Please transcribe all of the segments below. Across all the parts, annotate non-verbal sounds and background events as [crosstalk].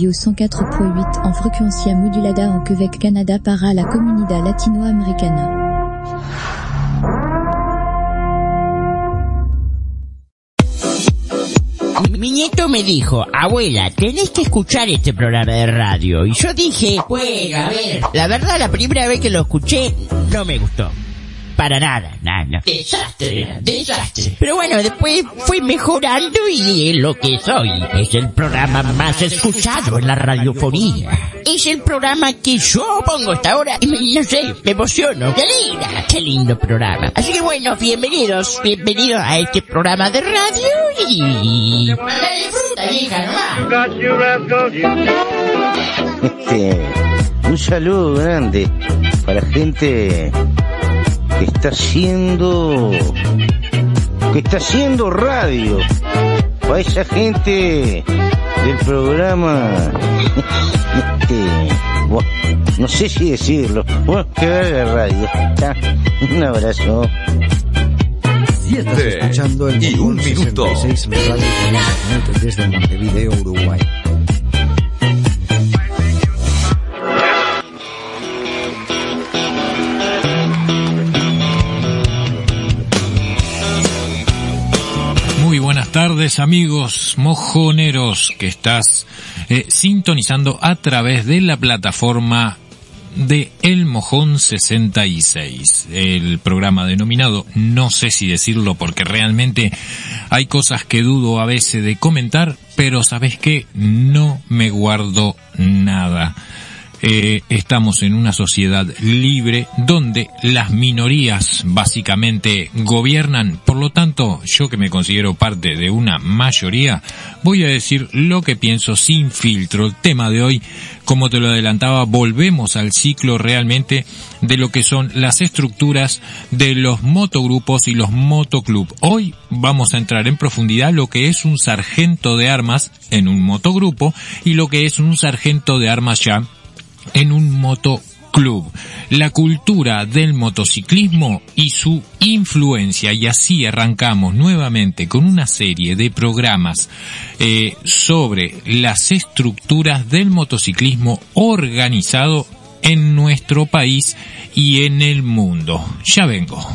Radio 104.8 en frecuencia modulada en Quebec, Canada para la comunidad latinoamericana. Mi nieto me dijo, abuela, tenés que escuchar este programa de radio. Y yo dije, pues, a ver. La verdad, la primera vez que lo escuché, no me gustó para nada, nada. Desastre, desastre. Pero bueno, después fui mejorando y es lo que soy. Es el programa más escuchado en la radiofonía. Es el programa que yo pongo hasta ahora y me, no sé, me emociono. ¡Qué linda! ¡Qué lindo programa! Así que bueno, bienvenidos, bienvenidos a este programa de radio y... disfruta, hija, Este, un saludo grande para gente que está haciendo, que está haciendo radio. Para esa gente del programa, este, no sé si decirlo, bueno, que la radio. Un abrazo. Y estás escuchando el y un minuto. desde Montevideo, Uruguay. Tardes amigos mojoneros que estás eh, sintonizando a través de la plataforma de El Mojón 66, el programa denominado, no sé si decirlo porque realmente hay cosas que dudo a veces de comentar, pero sabes que no me guardo nada. Eh, estamos en una sociedad libre donde las minorías básicamente gobiernan. Por lo tanto, yo que me considero parte de una mayoría, voy a decir lo que pienso sin filtro. El tema de hoy, como te lo adelantaba, volvemos al ciclo realmente de lo que son las estructuras de los motogrupos y los motoclub. Hoy vamos a entrar en profundidad lo que es un sargento de armas en un motogrupo y lo que es un sargento de armas ya en un motoclub, la cultura del motociclismo y su influencia y así arrancamos nuevamente con una serie de programas eh, sobre las estructuras del motociclismo organizado en nuestro país y en el mundo. Ya vengo.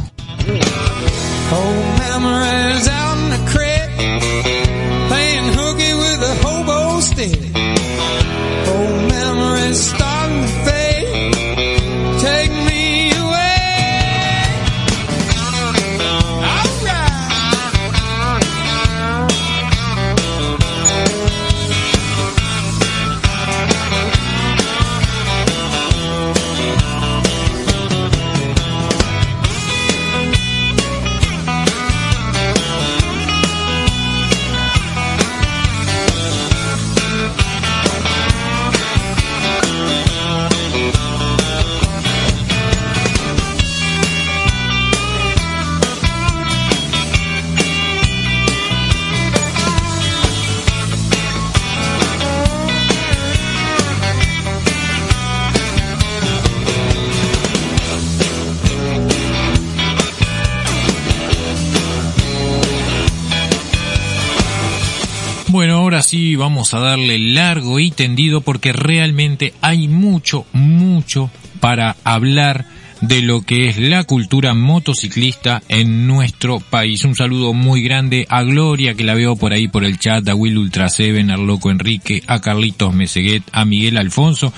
Sí vamos a darle largo y tendido porque realmente hay mucho, mucho para hablar de lo que es la cultura motociclista en nuestro país. Un saludo muy grande a Gloria, que la veo por ahí por el chat, a Will Ultra Seven, al Loco Enrique, a Carlitos Meseguet, a Miguel Alfonso,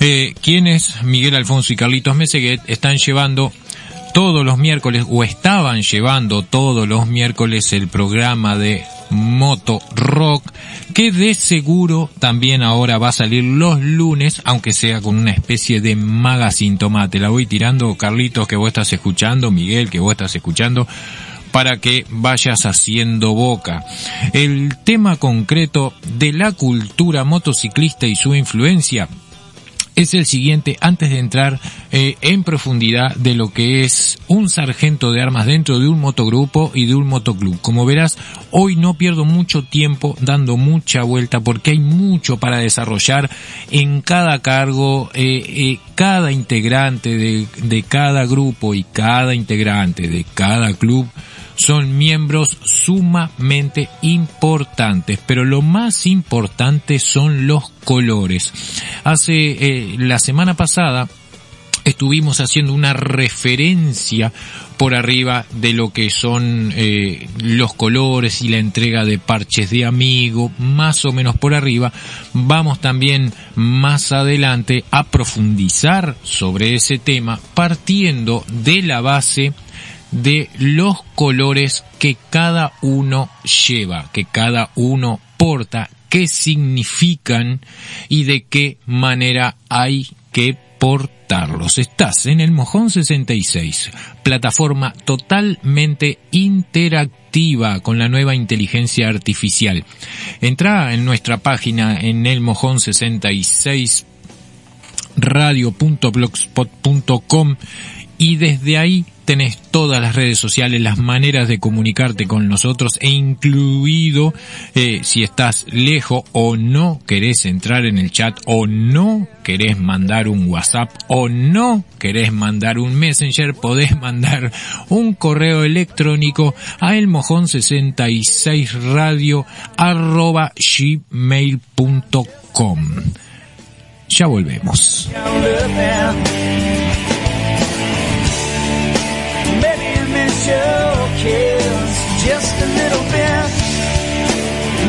eh, quienes, Miguel Alfonso y Carlitos Meseguet, están llevando todos los miércoles o estaban llevando todos los miércoles el programa de Moto Rock, que de seguro también ahora va a salir los lunes, aunque sea con una especie de magazine tomate. La voy tirando, Carlitos, que vos estás escuchando, Miguel, que vos estás escuchando, para que vayas haciendo boca. El tema concreto de la cultura motociclista y su influencia es el siguiente antes de entrar eh, en profundidad de lo que es un sargento de armas dentro de un motogrupo y de un motoclub. Como verás, hoy no pierdo mucho tiempo dando mucha vuelta porque hay mucho para desarrollar en cada cargo, eh, eh, cada integrante de, de cada grupo y cada integrante de cada club son miembros sumamente importantes, pero lo más importante son los colores. Hace eh, la semana pasada estuvimos haciendo una referencia por arriba de lo que son eh, los colores y la entrega de parches de amigo, más o menos por arriba. Vamos también más adelante a profundizar sobre ese tema partiendo de la base de los colores que cada uno lleva, que cada uno porta, qué significan y de qué manera hay que portarlos. Estás en el Mojón 66, plataforma totalmente interactiva con la nueva inteligencia artificial. Entra en nuestra página en el Mojón 66 radio.blogspot.com y desde ahí tenés todas las redes sociales, las maneras de comunicarte con nosotros e incluido eh, si estás lejos o no querés entrar en el chat o no querés mandar un WhatsApp o no querés mandar un Messenger, podés mandar un correo electrónico a elmojón66radio arroba gmail.com. Ya volvemos. Kiss just a little bit.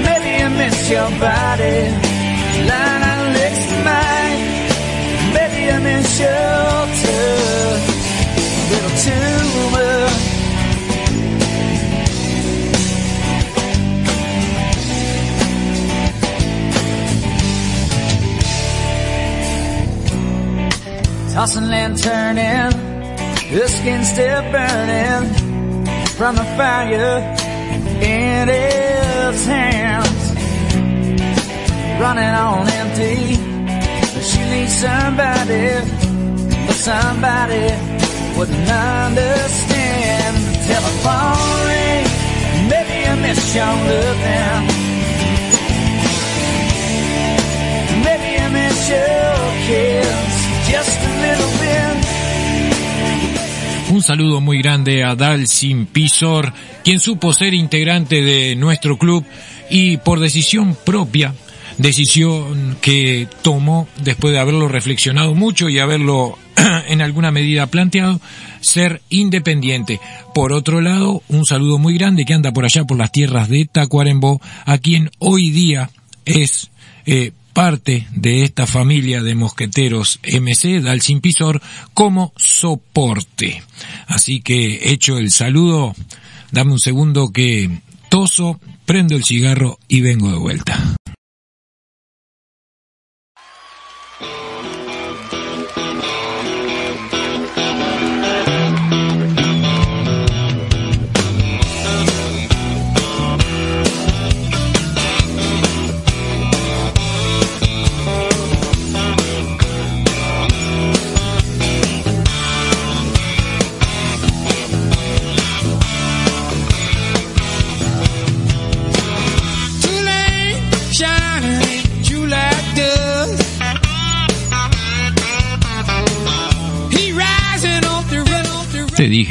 Maybe I miss your body, out next to mine. Maybe I miss your touch a little too much. Tossing and turning, the skin still burning from the fire in his hands. Running on empty. She needs somebody, but somebody wouldn't understand. The telephone ring, maybe I miss your loving. Maybe I miss your kiss just a little bit. Un saludo muy grande a Dalsin Pisor, quien supo ser integrante de nuestro club y por decisión propia, decisión que tomó después de haberlo reflexionado mucho y haberlo [clears throat] en alguna medida planteado, ser independiente. Por otro lado, un saludo muy grande que anda por allá por las tierras de Tacuarembó, a quien hoy día es eh, parte de esta familia de mosqueteros MC Dalsin Pisor como soporte. Así que hecho el saludo, dame un segundo que toso, prendo el cigarro y vengo de vuelta.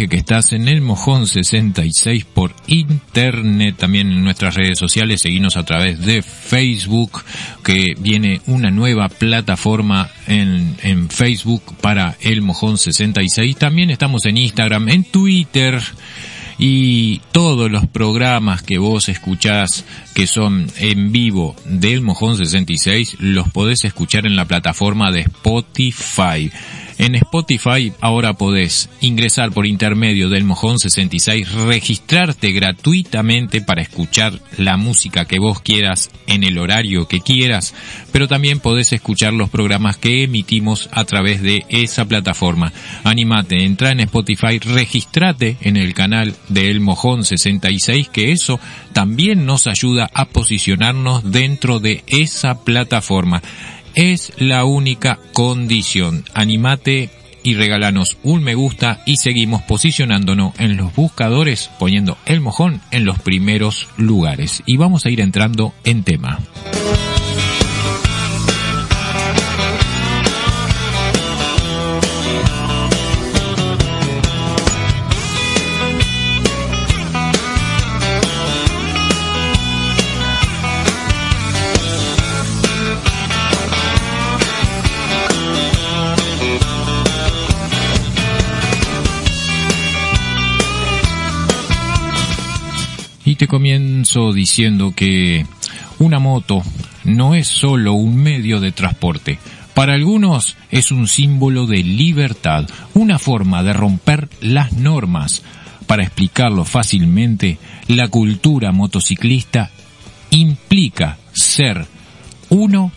Que estás en el Mojón 66 por internet, también en nuestras redes sociales, seguimos a través de Facebook, que viene una nueva plataforma en, en Facebook para el Mojón 66. También estamos en Instagram, en Twitter, y todos los programas que vos escuchás que son en vivo del Mojón 66 los podés escuchar en la plataforma de Spotify. En Spotify ahora podés ingresar por intermedio del Mojón 66, registrarte gratuitamente para escuchar la música que vos quieras en el horario que quieras, pero también podés escuchar los programas que emitimos a través de esa plataforma. Animate, entra en Spotify, registrate en el canal de El Mojón 66, que eso también nos ayuda a posicionarnos dentro de esa plataforma es la única condición. Animate y regalanos un me gusta y seguimos posicionándonos en los buscadores poniendo el mojón en los primeros lugares. Y vamos a ir entrando en tema. Comienzo diciendo que una moto no es solo un medio de transporte. Para algunos es un símbolo de libertad, una forma de romper las normas. Para explicarlo fácilmente, la cultura motociclista implica ser uno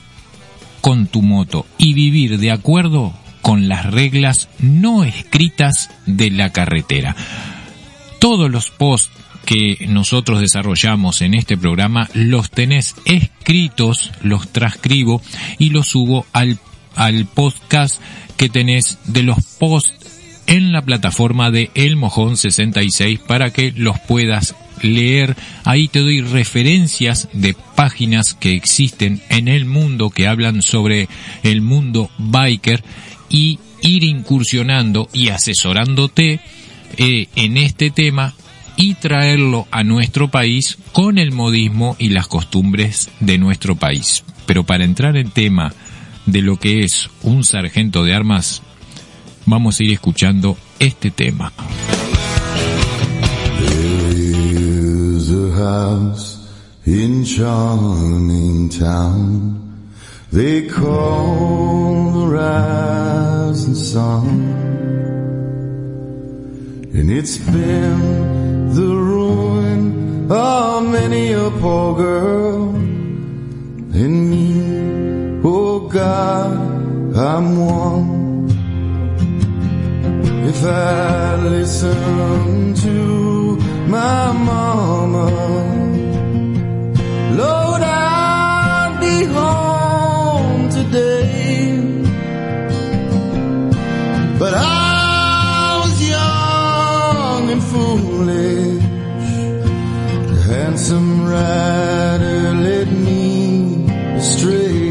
con tu moto y vivir de acuerdo con las reglas no escritas de la carretera. Todos los posts que nosotros desarrollamos en este programa los tenés escritos, los transcribo y los subo al, al podcast que tenés de los posts en la plataforma de El Mojón 66 para que los puedas leer. Ahí te doy referencias de páginas que existen en el mundo que hablan sobre el mundo biker y ir incursionando y asesorándote eh, en este tema y traerlo a nuestro país con el modismo y las costumbres de nuestro país. Pero para entrar en tema de lo que es un sargento de armas, vamos a ir escuchando este tema. And it's been the ruin of many a poor girl and me oh God I'm one if I listen to my mama Lord, I'll be home today. But I foolish. The handsome rider led me astray.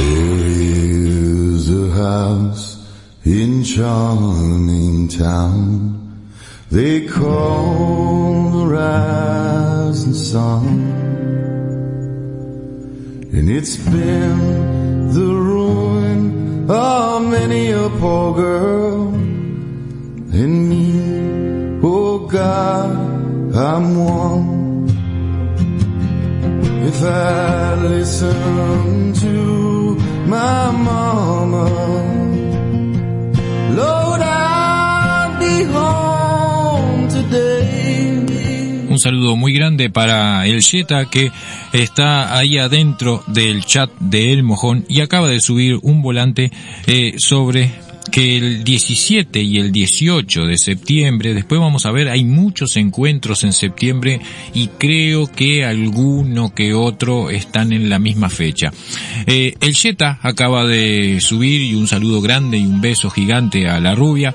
There is a house in charming town they call the rising sun. And it's been the many a poor girl. And me, oh God, I'm one. If I listen Un saludo muy grande para el Jetta que está ahí adentro del chat de El Mojón y acaba de subir un volante eh, sobre que el 17 y el 18 de septiembre, después vamos a ver, hay muchos encuentros en septiembre y creo que alguno que otro están en la misma fecha. Eh, el Jetta acaba de subir y un saludo grande y un beso gigante a la rubia.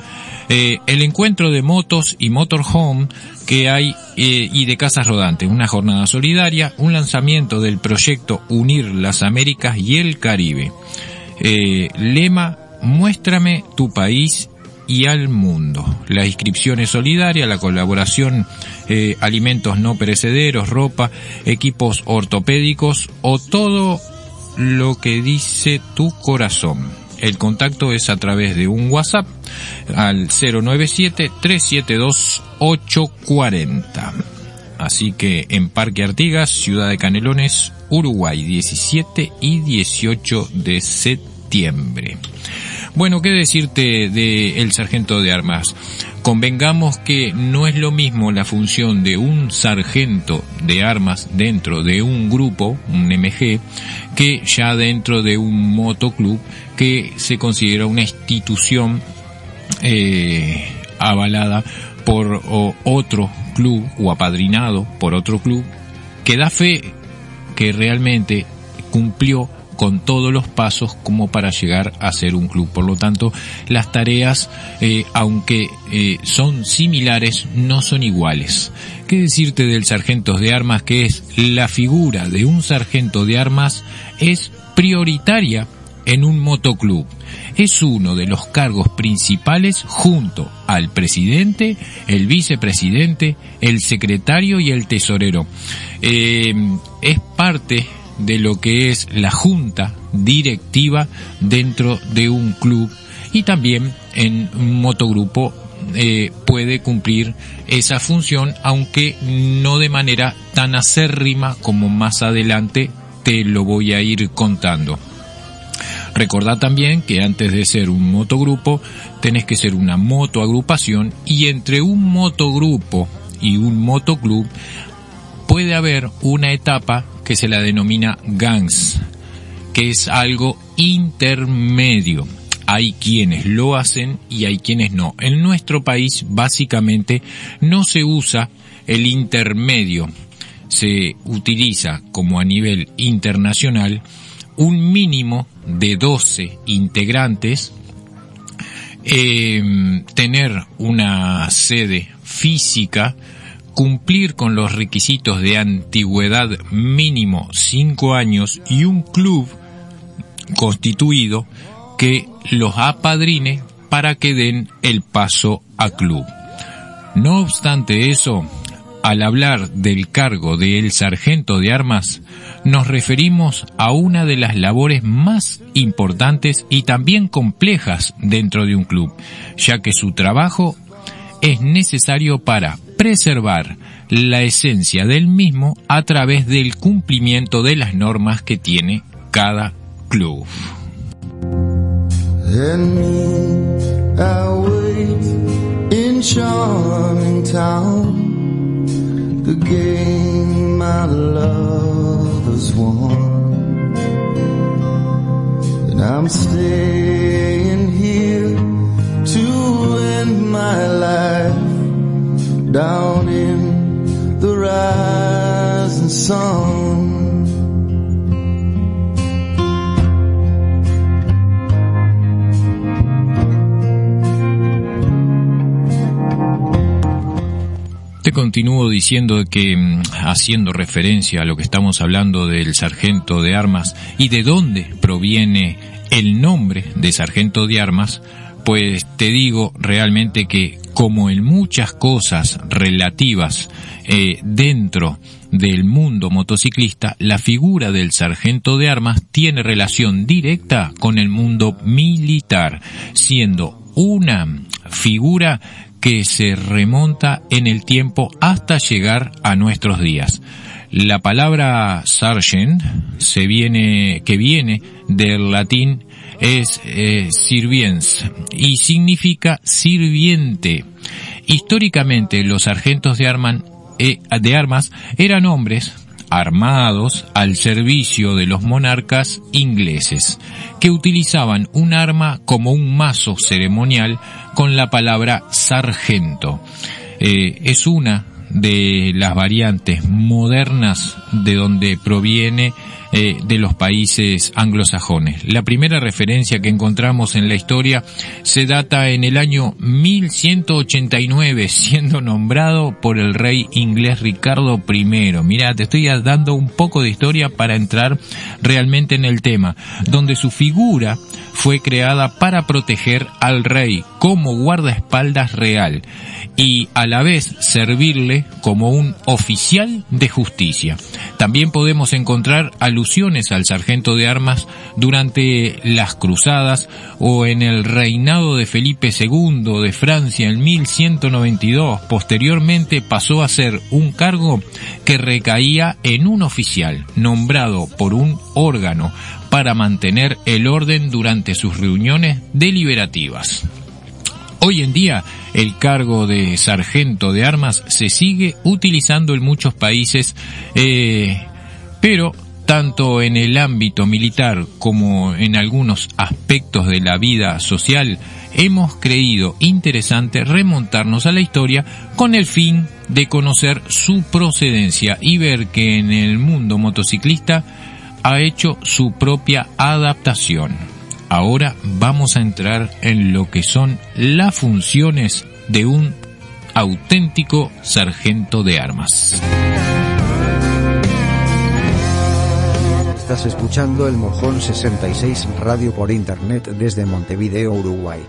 Eh, el encuentro de motos y motorhome que hay eh, y de casas rodantes, una jornada solidaria, un lanzamiento del proyecto Unir las Américas y el Caribe. Eh, lema Muéstrame tu país y al mundo. La inscripción es solidaria, la colaboración, eh, alimentos no perecederos, ropa, equipos ortopédicos o todo lo que dice tu corazón. El contacto es a través de un WhatsApp al 097-372-840. Así que en Parque Artigas, Ciudad de Canelones, Uruguay, 17 y 18 de septiembre. Bueno, ¿qué decirte de el sargento de armas? Convengamos que no es lo mismo la función de un sargento de armas dentro de un grupo, un MG, que ya dentro de un motoclub que se considera una institución eh, avalada por otro club o apadrinado por otro club que da fe que realmente cumplió con todos los pasos como para llegar a ser un club. Por lo tanto, las tareas, eh, aunque eh, son similares, no son iguales. ¿Qué decirte del sargento de armas que es la figura de un sargento de armas es prioritaria en un motoclub? Es uno de los cargos principales junto al presidente, el vicepresidente, el secretario y el tesorero. Eh, es parte de lo que es la junta directiva dentro de un club y también en un motogrupo eh, puede cumplir esa función, aunque no de manera tan acérrima como más adelante te lo voy a ir contando. Recordad también que antes de ser un motogrupo tenés que ser una motoagrupación y entre un motogrupo y un motoclub puede haber una etapa que se la denomina gangs, que es algo intermedio. Hay quienes lo hacen y hay quienes no. En nuestro país básicamente no se usa el intermedio. Se utiliza como a nivel internacional un mínimo de 12 integrantes, eh, tener una sede física, cumplir con los requisitos de antigüedad mínimo 5 años y un club constituido que los apadrine para que den el paso a club. No obstante eso, al hablar del cargo del sargento de armas, nos referimos a una de las labores más importantes y también complejas dentro de un club, ya que su trabajo es necesario para preservar la esencia del mismo a través del cumplimiento de las normas que tiene cada club. I'm staying here to end my life down in the rising sun. Te continúo diciendo que, mm, haciendo referencia a lo que estamos hablando del sargento de armas y de dónde proviene el nombre de sargento de armas, pues te digo realmente que como en muchas cosas relativas eh, dentro del mundo motociclista, la figura del sargento de armas tiene relación directa con el mundo militar, siendo una figura que se remonta en el tiempo hasta llegar a nuestros días. La palabra sergeant se viene, que viene del latín es eh, sirviens y significa sirviente. Históricamente los sargentos de, eh, de armas eran hombres armados al servicio de los monarcas ingleses, que utilizaban un arma como un mazo ceremonial con la palabra sargento. Eh, es una de las variantes modernas de donde proviene eh, de los países anglosajones. La primera referencia que encontramos en la historia se data en el año 1189, siendo nombrado por el rey inglés Ricardo I. Mira, te estoy dando un poco de historia para entrar realmente en el tema, donde su figura fue creada para proteger al rey como guardaespaldas real y a la vez servirle como un oficial de justicia. También podemos encontrar al sargento de armas durante las cruzadas o en el reinado de Felipe II de Francia en 1192. Posteriormente pasó a ser un cargo que recaía en un oficial nombrado por un órgano para mantener el orden durante sus reuniones deliberativas. Hoy en día, el cargo de sargento de armas se sigue utilizando en muchos países, eh, pero tanto en el ámbito militar como en algunos aspectos de la vida social, hemos creído interesante remontarnos a la historia con el fin de conocer su procedencia y ver que en el mundo motociclista ha hecho su propia adaptación. Ahora vamos a entrar en lo que son las funciones de un auténtico sargento de armas. Estás escuchando el Mojón 66 Radio por Internet desde Montevideo, Uruguay.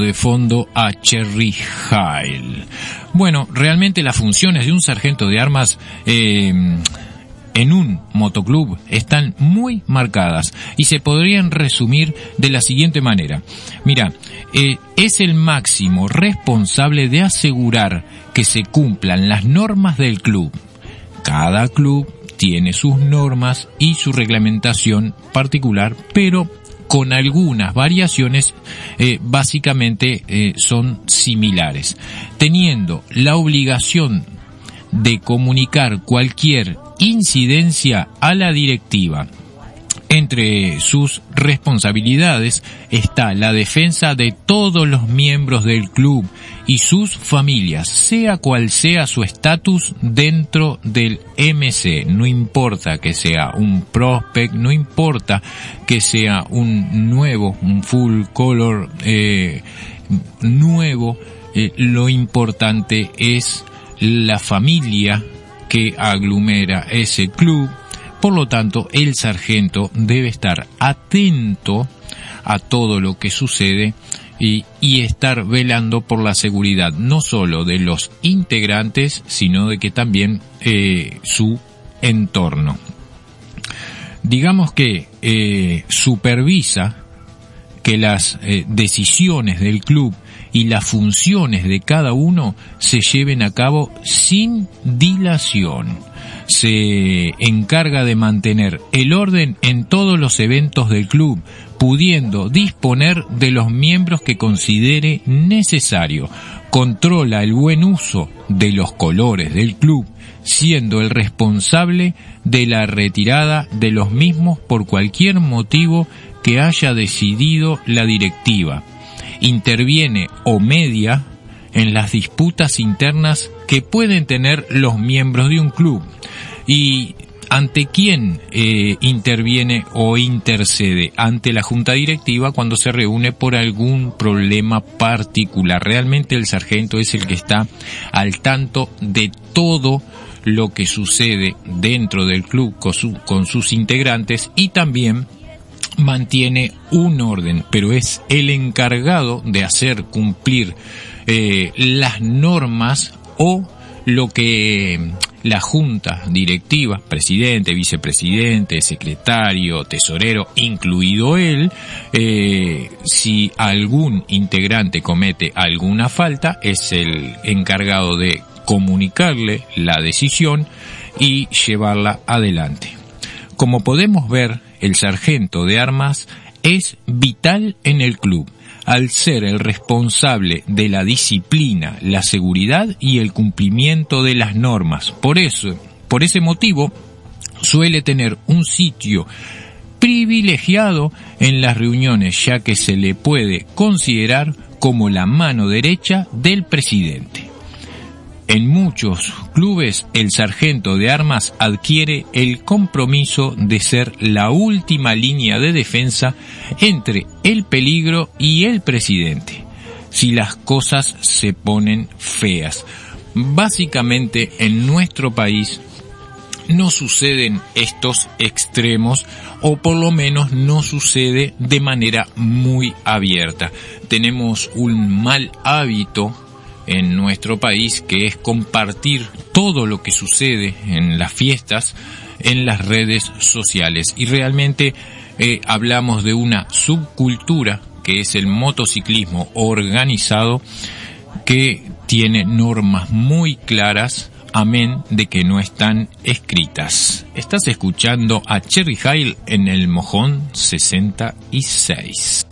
De fondo a Cherry Hile. Bueno, realmente las funciones de un sargento de armas eh, en un motoclub están muy marcadas y se podrían resumir de la siguiente manera. Mira, eh, es el máximo responsable de asegurar que se cumplan las normas del club. Cada club tiene sus normas y su reglamentación particular, pero con algunas variaciones eh, básicamente eh, son similares, teniendo la obligación de comunicar cualquier incidencia a la directiva. Entre sus responsabilidades está la defensa de todos los miembros del club y sus familias, sea cual sea su estatus dentro del MC. No importa que sea un prospect, no importa que sea un nuevo, un full color eh, nuevo, eh, lo importante es la familia que aglomera ese club. Por lo tanto, el sargento debe estar atento a todo lo que sucede y, estar velando por la seguridad no solo de los integrantes, sino de que también eh, su entorno. Digamos que eh, supervisa que las eh, decisiones del club y las funciones de cada uno se lleven a cabo sin dilación. Se encarga de mantener el orden en todos los eventos del club, pudiendo disponer de los miembros que considere necesario. Controla el buen uso de los colores del club, siendo el responsable de la retirada de los mismos por cualquier motivo que haya decidido la directiva interviene o media en las disputas internas que pueden tener los miembros de un club y ante quién eh, interviene o intercede ante la junta directiva cuando se reúne por algún problema particular. Realmente el sargento es el que está al tanto de todo lo que sucede dentro del club con, con sus integrantes y también mantiene un orden, pero es el encargado de hacer cumplir eh, las normas o lo que la junta directiva, presidente, vicepresidente, secretario, tesorero, incluido él, eh, si algún integrante comete alguna falta, es el encargado de comunicarle la decisión y llevarla adelante. Como podemos ver, el sargento de armas es vital en el club, al ser el responsable de la disciplina, la seguridad y el cumplimiento de las normas. Por eso, por ese motivo, suele tener un sitio privilegiado en las reuniones, ya que se le puede considerar como la mano derecha del presidente. En muchos clubes el sargento de armas adquiere el compromiso de ser la última línea de defensa entre el peligro y el presidente, si las cosas se ponen feas. Básicamente en nuestro país no suceden estos extremos o por lo menos no sucede de manera muy abierta. Tenemos un mal hábito en nuestro país, que es compartir todo lo que sucede en las fiestas en las redes sociales. Y realmente eh, hablamos de una subcultura que es el motociclismo organizado que tiene normas muy claras amén de que no están escritas. Estás escuchando a Cherry Hile en el Mojón 66.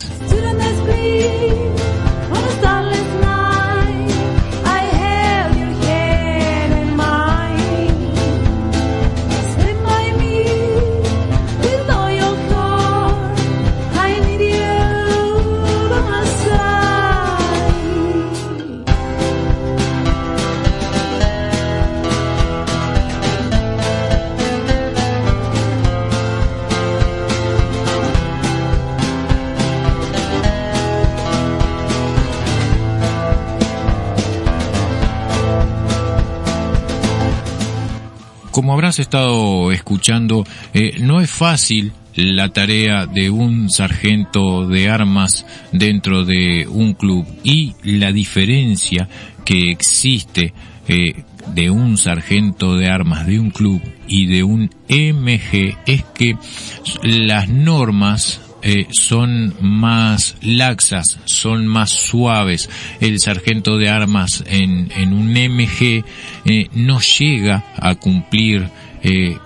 Como habrás estado escuchando, eh, no es fácil la tarea de un sargento de armas dentro de un club. Y la diferencia que existe eh, de un sargento de armas de un club y de un MG es que las normas eh, son más laxas, son más suaves. El sargento de armas en, un MG eh, no llega a cumplir eh,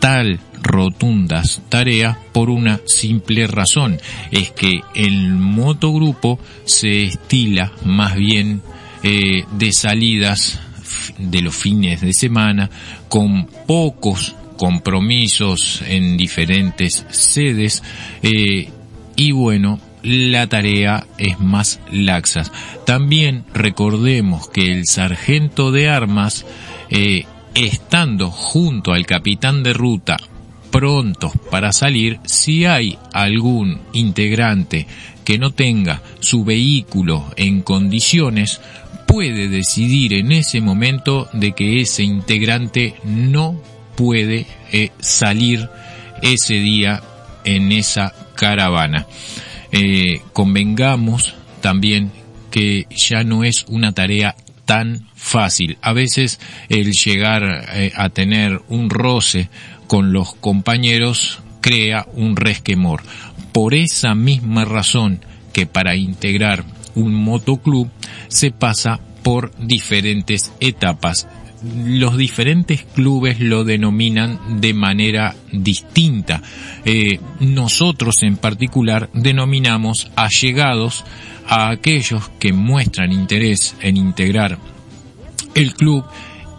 tal rotundas tareas por una simple razón, es que el motogrupo se estila más bien de salidas de los fines de semana con pocos compromisos en diferentes sedes eh, y bueno la tarea es más laxa. También recordemos que el sargento de armas, eh, estando junto al capitán de ruta, prontos para salir, si hay algún integrante que no tenga su vehículo en condiciones, puede decidir en ese momento de que ese integrante no puede eh, salir ese día en esa caravana. Eh, convengamos también que ya no es una tarea tan fácil. A veces el llegar eh, a tener un roce con los compañeros crea un resquemor. Por esa misma razón que para integrar un motoclub se pasa por diferentes etapas los diferentes clubes lo denominan de manera distinta. Eh, nosotros en particular denominamos allegados a aquellos que muestran interés en integrar el club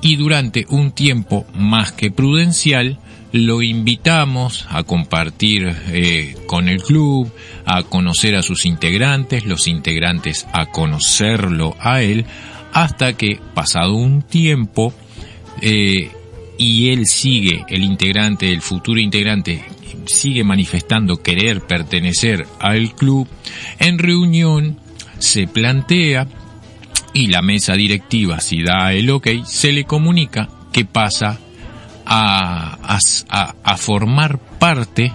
y durante un tiempo más que prudencial lo invitamos a compartir eh, con el club, a conocer a sus integrantes, los integrantes a conocerlo a él, hasta que, pasado un tiempo, eh, y él sigue, el integrante, el futuro integrante, sigue manifestando querer pertenecer al club, en reunión se plantea y la mesa directiva, si da el ok, se le comunica que pasa a, formar parte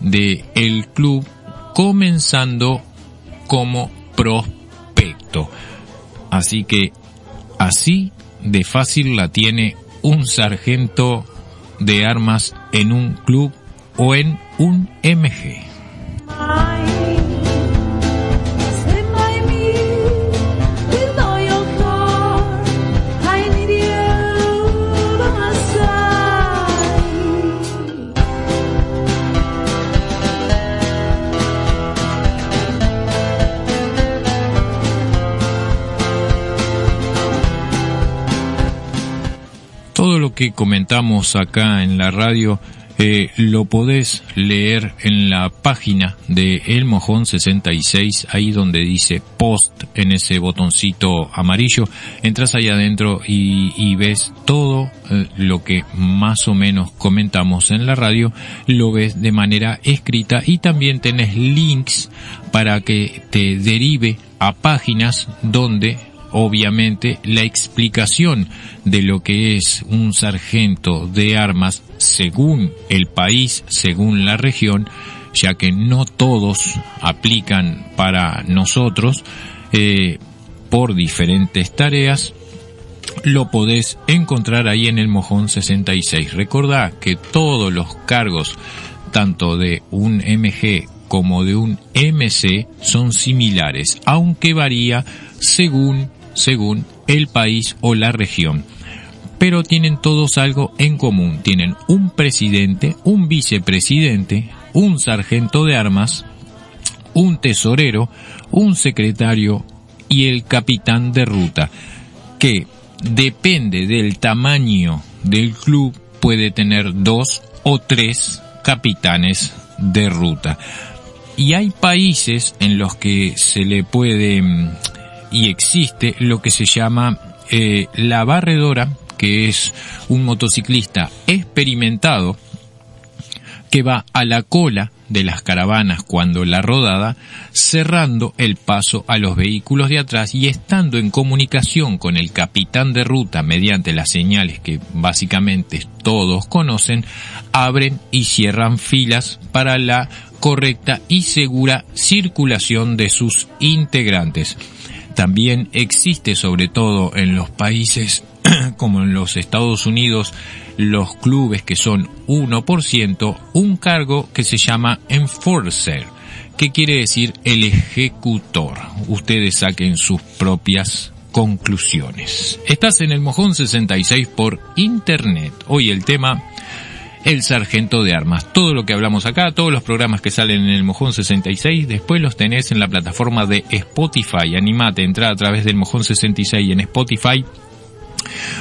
del el club comenzando como prospecto. Así que así de fácil la tiene un sargento de armas en un club o en un MG. Que comentamos acá en la radio eh, lo podés leer en la página de El Mojón 66, ahí donde dice post en ese botoncito amarillo. Entras ahí adentro y, ves todo eh, lo que más o menos comentamos en la radio, lo ves de manera escrita y también tenés links para que te derive a páginas donde obviamente la explicación de lo que es un sargento de armas según el país, según la región, ya que no todos aplican para nosotros eh, por diferentes tareas, lo podés encontrar ahí en el Mojón 66. Recordá que todos los cargos, tanto de un MG como de un MC, son similares, aunque varía según según el país o la región. Pero tienen todos algo en común. Tienen un presidente, un vicepresidente, un sargento de armas, un tesorero, un secretario y el capitán de ruta, que depende del tamaño del club puede tener dos o tres capitanes de ruta. Y hay países en los que se le puede mm, y existe lo que se llama eh, la barredora, que es un motociclista experimentado que va a la cola de las caravanas cuando la rodada, cerrando el paso a los vehículos de atrás y estando en comunicación con el capitán de ruta mediante las señales que básicamente todos conocen, abren y cierran filas para la correcta y segura circulación de sus integrantes. También existe, sobre todo en los países [clears throat] como en los Estados Unidos, los clubes que son 1%, un cargo que se llama enforcer, que quiere decir el ejecutor. Ustedes saquen sus propias conclusiones. Estás en el Mojón 66 por internet. Hoy el tema el sargento de armas. Todo lo que hablamos acá, todos los programas que salen en el Mojón 66, después los tenés en la plataforma de Spotify. Animate, entra a través del Mojón 66 en Spotify.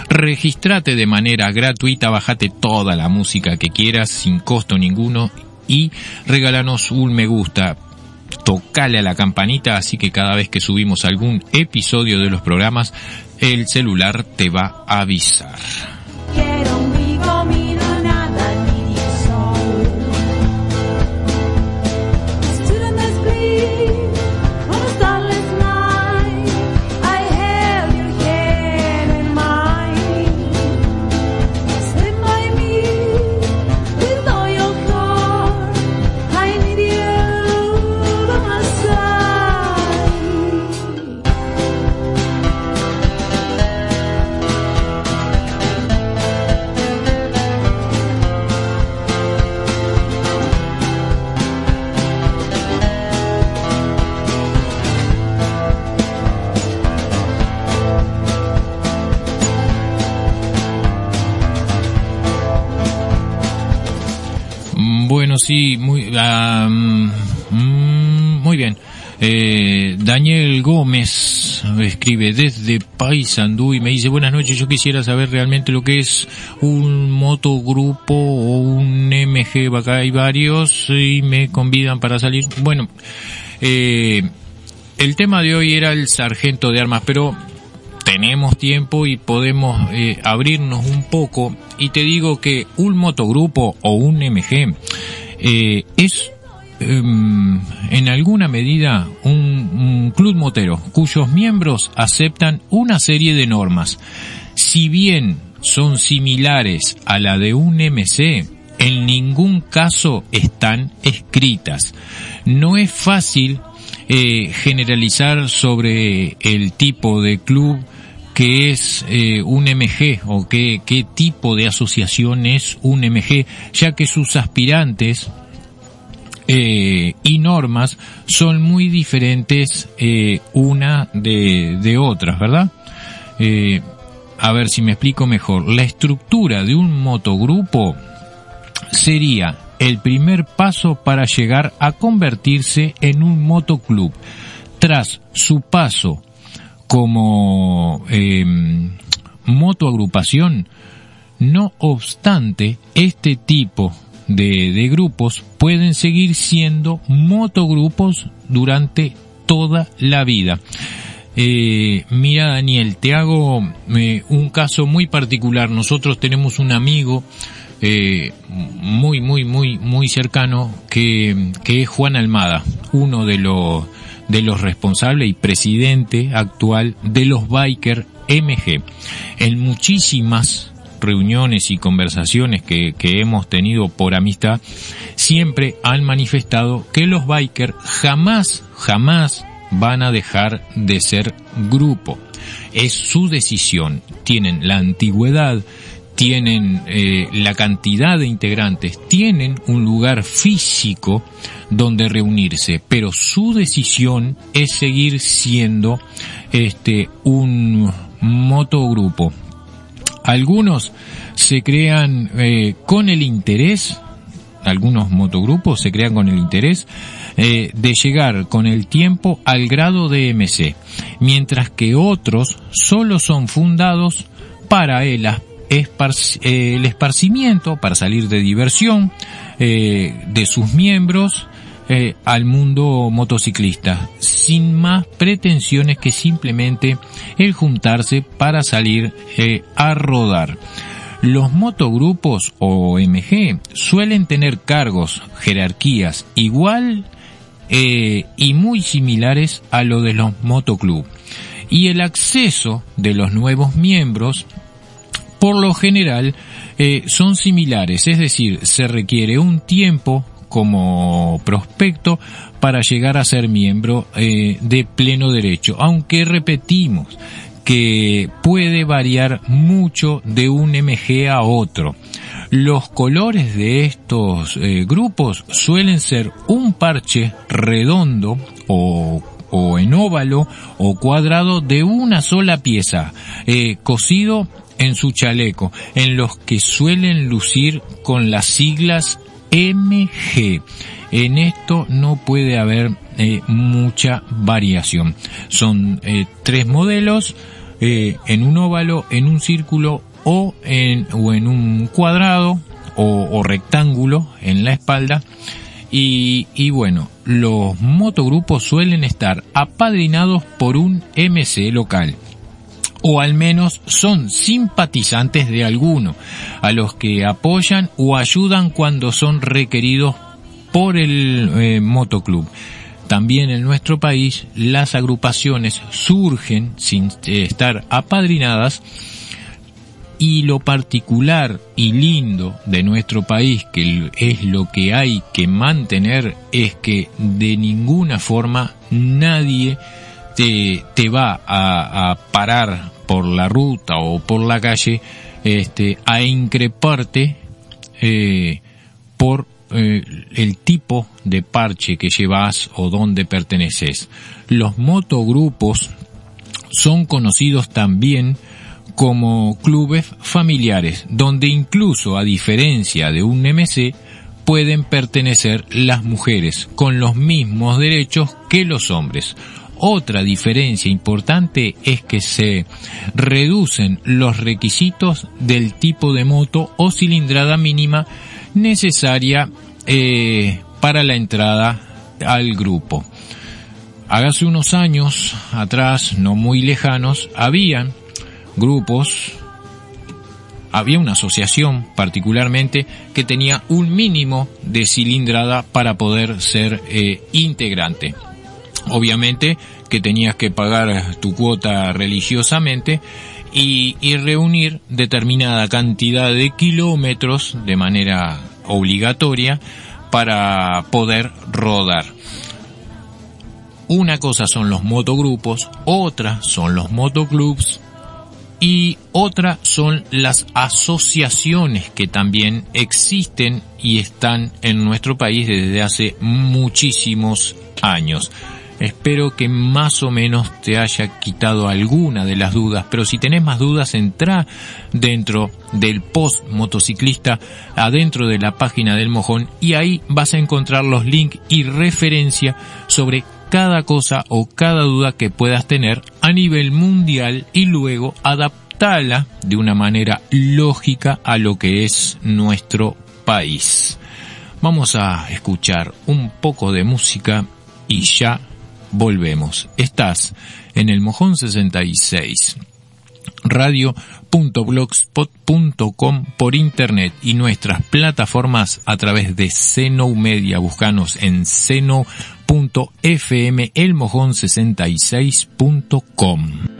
Registrate de manera gratuita, bajate toda la música que quieras sin costo ninguno y regálanos un me gusta. Tocale a la campanita así que cada vez que subimos algún episodio de los programas, el celular te va a avisar. Sí, muy, mm, muy bien. Eh, Daniel Gómez escribe desde Paysandú y me dice buenas noches, yo quisiera saber realmente lo que es un motogrupo o un MG, acá hay varios y me convidan para salir. Bueno, eh, el tema de hoy era el sargento de armas, pero tenemos tiempo y podemos eh, abrirnos un poco y te digo que un motogrupo o un MG eh, es em, en alguna medida un, club motero cuyos miembros aceptan una serie de normas. Si bien son similares a la de un MC, en ningún caso están escritas. No es fácil eh, generalizar sobre el tipo de club que es eh, un MG o qué, qué tipo de asociación es un MG, ya que sus aspirantes eh, y normas son muy diferentes eh, una de, de, otras, ¿verdad? a ver si me explico mejor. La estructura de un motogrupo sería el primer paso para llegar a convertirse en un motoclub. Tras su paso como eh, motoagrupación. No obstante, este tipo de, grupos pueden seguir siendo motogrupos durante toda la vida. Eh, mira Daniel, te hago eh, un caso muy particular. Nosotros tenemos un amigo eh, muy, muy, muy, muy cercano que es Juan Almada, uno de los de los responsables y presidente actual de los Biker MG. En muchísimas reuniones y conversaciones que, que, hemos tenido por amistad, siempre han manifestado que los Biker jamás, jamás van a dejar de ser grupo. Es su decisión. Tienen la antigüedad, tienen eh, la cantidad de integrantes, tienen un lugar físico donde reunirse, pero su decisión es seguir siendo este un motogrupo. Algunos se crean eh, con el interés, algunos motogrupos se crean con el interés eh, de llegar con el tiempo al grado de MC, mientras que otros solo son fundados para el eh, el esparcimiento para salir de diversión eh, de sus miembros eh, al mundo motociclista, sin más pretensiones que simplemente el juntarse para salir a rodar. Los motogrupos o MG suelen tener cargos, jerarquías igual y muy similares a lo de los motoclub. Y el acceso de los nuevos miembros, por lo general, eh, son similares, es decir, se requiere un tiempo como prospecto para llegar a ser miembro eh, de pleno derecho, aunque repetimos que puede variar mucho de un MG a otro. Los colores de estos eh, grupos suelen ser un parche redondo o o en óvalo o cuadrado de una sola pieza, eh, cosido en su chaleco, en los que suelen lucir con las siglas MG. En esto no puede haber eh, mucha variación. Son eh, tres modelos eh, en un óvalo, en un círculo o en, o en un cuadrado o, rectángulo en la espalda. Y, y, bueno, los motogrupos suelen estar apadrinados por un MC local o al menos son simpatizantes de alguno, a los que apoyan o ayudan cuando son requeridos por el eh, motoclub. También en nuestro país las agrupaciones surgen sin eh, estar apadrinadas y lo particular y lindo de nuestro país, que es lo que hay que mantener, es que de ninguna forma nadie te, va a, parar por la ruta o por la calle este, a increparte eh, por eh, el tipo de parche que llevas o donde perteneces. Los motogrupos son conocidos también como clubes familiares, donde incluso a diferencia de un MC, pueden pertenecer las mujeres con los mismos derechos que los hombres. Otra diferencia importante es que se reducen los requisitos del tipo de moto o cilindrada mínima necesaria eh, para la entrada al grupo. Hace unos años atrás, no muy lejanos, habían grupos, había una asociación particularmente que tenía un mínimo de cilindrada para poder ser eh, integrante. Obviamente que tenías que pagar tu cuota religiosamente y, reunir determinada cantidad de kilómetros de manera obligatoria para poder rodar. Una cosa son los motogrupos, otra son los motoclubs y otra son las asociaciones que también existen y están en nuestro país desde hace muchísimos años. Espero que más o menos te haya quitado alguna de las dudas, pero si tenés más dudas, entra dentro del post motociclista, adentro de la página del mojón, y ahí vas a encontrar los links y referencia sobre cada cosa o cada duda que puedas tener a nivel mundial y luego adaptarla de una manera lógica a lo que es nuestro país. Vamos a escuchar un poco de música y ya volvemos. Estás en el Mojón 66 radio.blogspot.com por internet y nuestras plataformas a través de Seno Media. Buscanos en seno.fm elmojón66.com.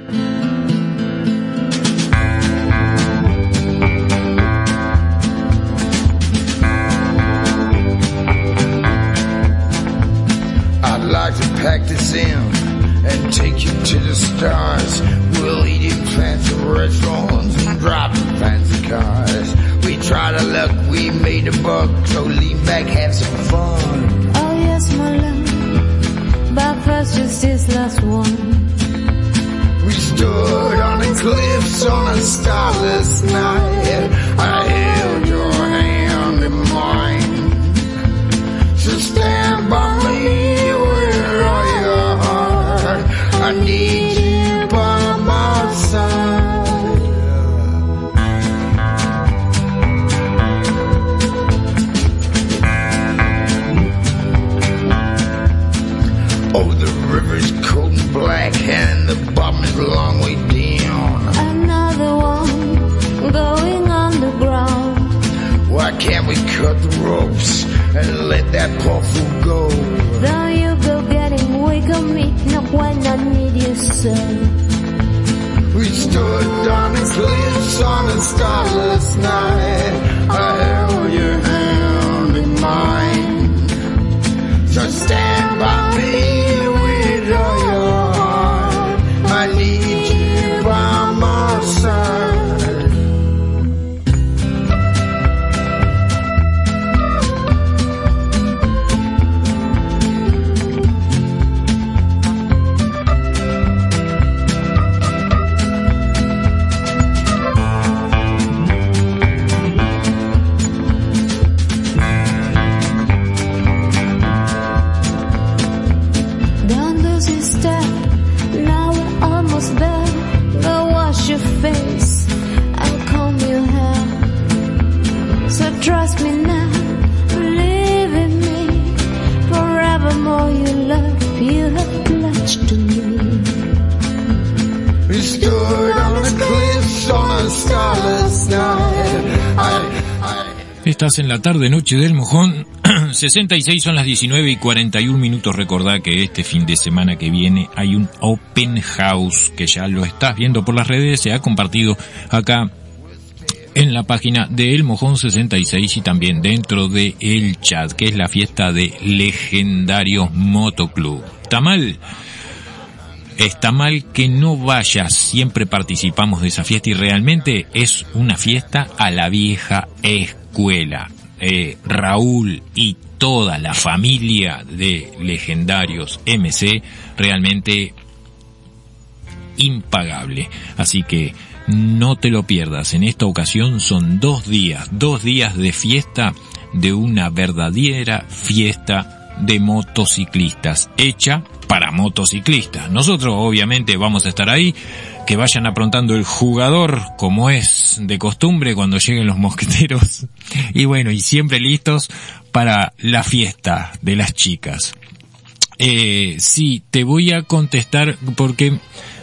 Estás en la tarde noche del mojón. [clears throat] 66 son las 19 y 41 minutos. Recordá que este fin de semana que viene hay un open house que ya lo estás viendo por las redes. Se ha compartido acá en la página de El Mojón 66 y también dentro de el chat, que es la fiesta de Legendarios Motoclub. ¿Está mal? Está mal que no vayas, siempre participamos de esa fiesta y realmente es una fiesta a la vieja escuela. Eh, Raúl y toda la familia de legendarios MC realmente impagable. Así que no te lo pierdas. En esta ocasión son dos días, dos días de fiesta de una verdadera fiesta de motociclistas hecha para motociclistas. Nosotros obviamente vamos a estar ahí, que vayan aprontando el jugador como es de costumbre cuando lleguen los mosqueteros [laughs] y bueno, y siempre listos para la fiesta de las chicas. Eh, sí, te voy a contestar porque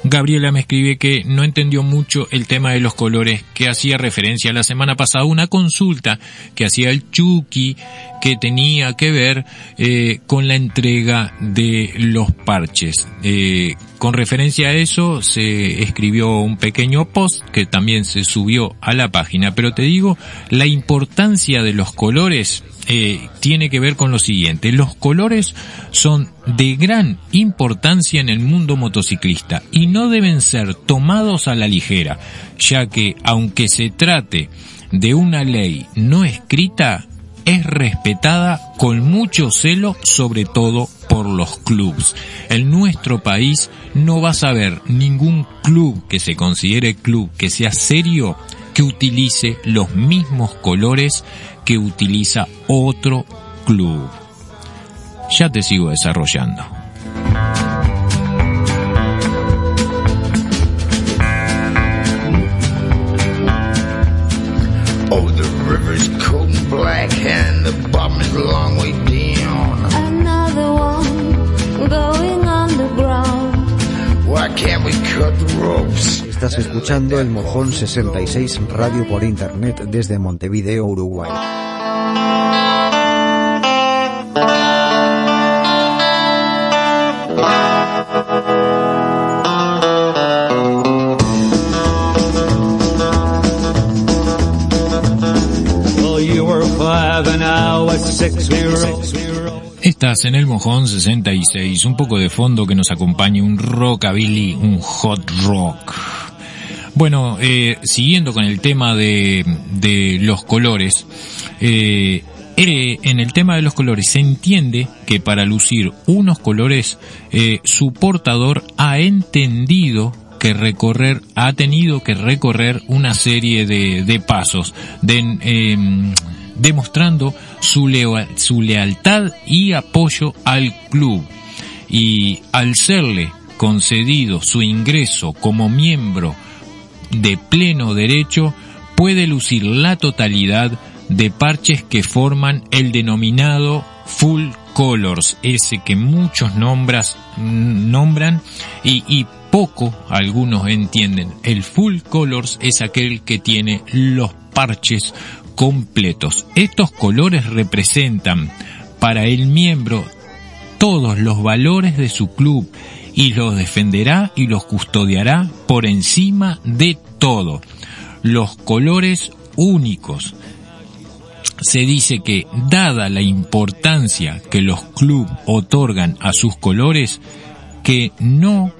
Gabriela me escribe que no entendió mucho el tema de los colores que hacía referencia la semana pasada una consulta que hacía el Chucky que tenía que ver eh, con la entrega de los parches. Eh, con referencia a eso se escribió un pequeño post que también se subió a la página, pero te digo, la importancia de los colores eh, tiene que ver con lo siguiente. Los colores son de gran importancia en el mundo motociclista y no deben ser tomados a la ligera, ya que aunque se trate de una ley no escrita, es respetada con mucho celo, sobre todo los clubs. En nuestro país no vas a ver ningún club que se considere club que sea serio que utilice los mismos colores que utiliza otro club. Ya te sigo desarrollando. oh, the river's cold black and the bottom is long Estás escuchando el Mojón 66 Radio por Internet desde Montevideo, Uruguay. Well, you were six. Estás en el Mojón 66, un poco de fondo que nos acompañe un rockabilly, un hot rock. Bueno, eh, siguiendo con el tema de, de los colores, eh, eh, en el tema de los colores se entiende que para lucir unos colores, eh, su portador ha entendido que recorrer, ha tenido que recorrer una serie de, de pasos, de, em, demostrando su, lea- su lealtad y apoyo al club. Y al serle concedido su ingreso como miembro de pleno derecho, puede lucir la totalidad de parches que forman el denominado full colors, ese que muchos nombras, nombran y, y poco algunos entienden. El full colors es aquel que tiene los parches completos. Estos colores representan para el miembro todos los valores de su club y los defenderá y los custodiará por encima de todo. Los colores únicos. Se dice que, dada la importancia que los clubes otorgan a sus colores, que no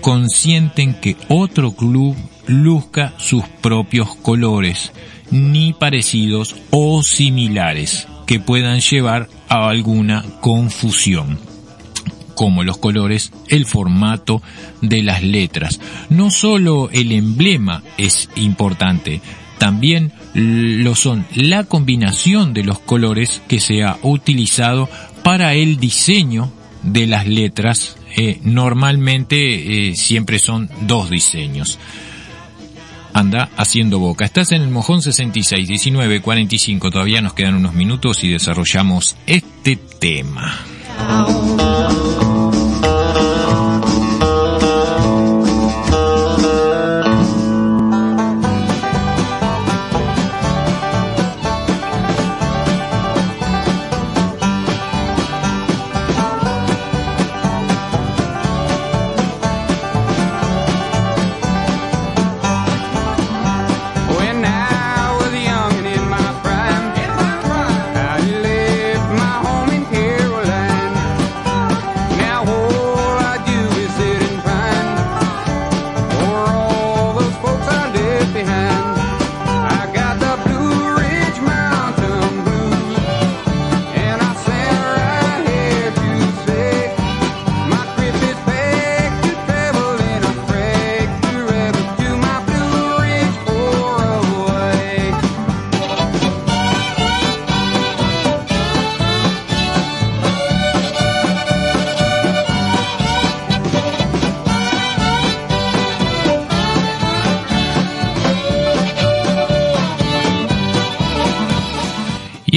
consienten que otro club luzca sus propios colores, ni parecidos o similares, que puedan llevar a alguna confusión como los colores, el formato de las letras. No solo el emblema es importante, también lo son la combinación de los colores que se ha utilizado para el diseño de las letras. Eh, normalmente eh, siempre son dos diseños. Anda haciendo boca. Estás en el mojón 66, 19, 45. Todavía nos quedan unos minutos y desarrollamos este tema.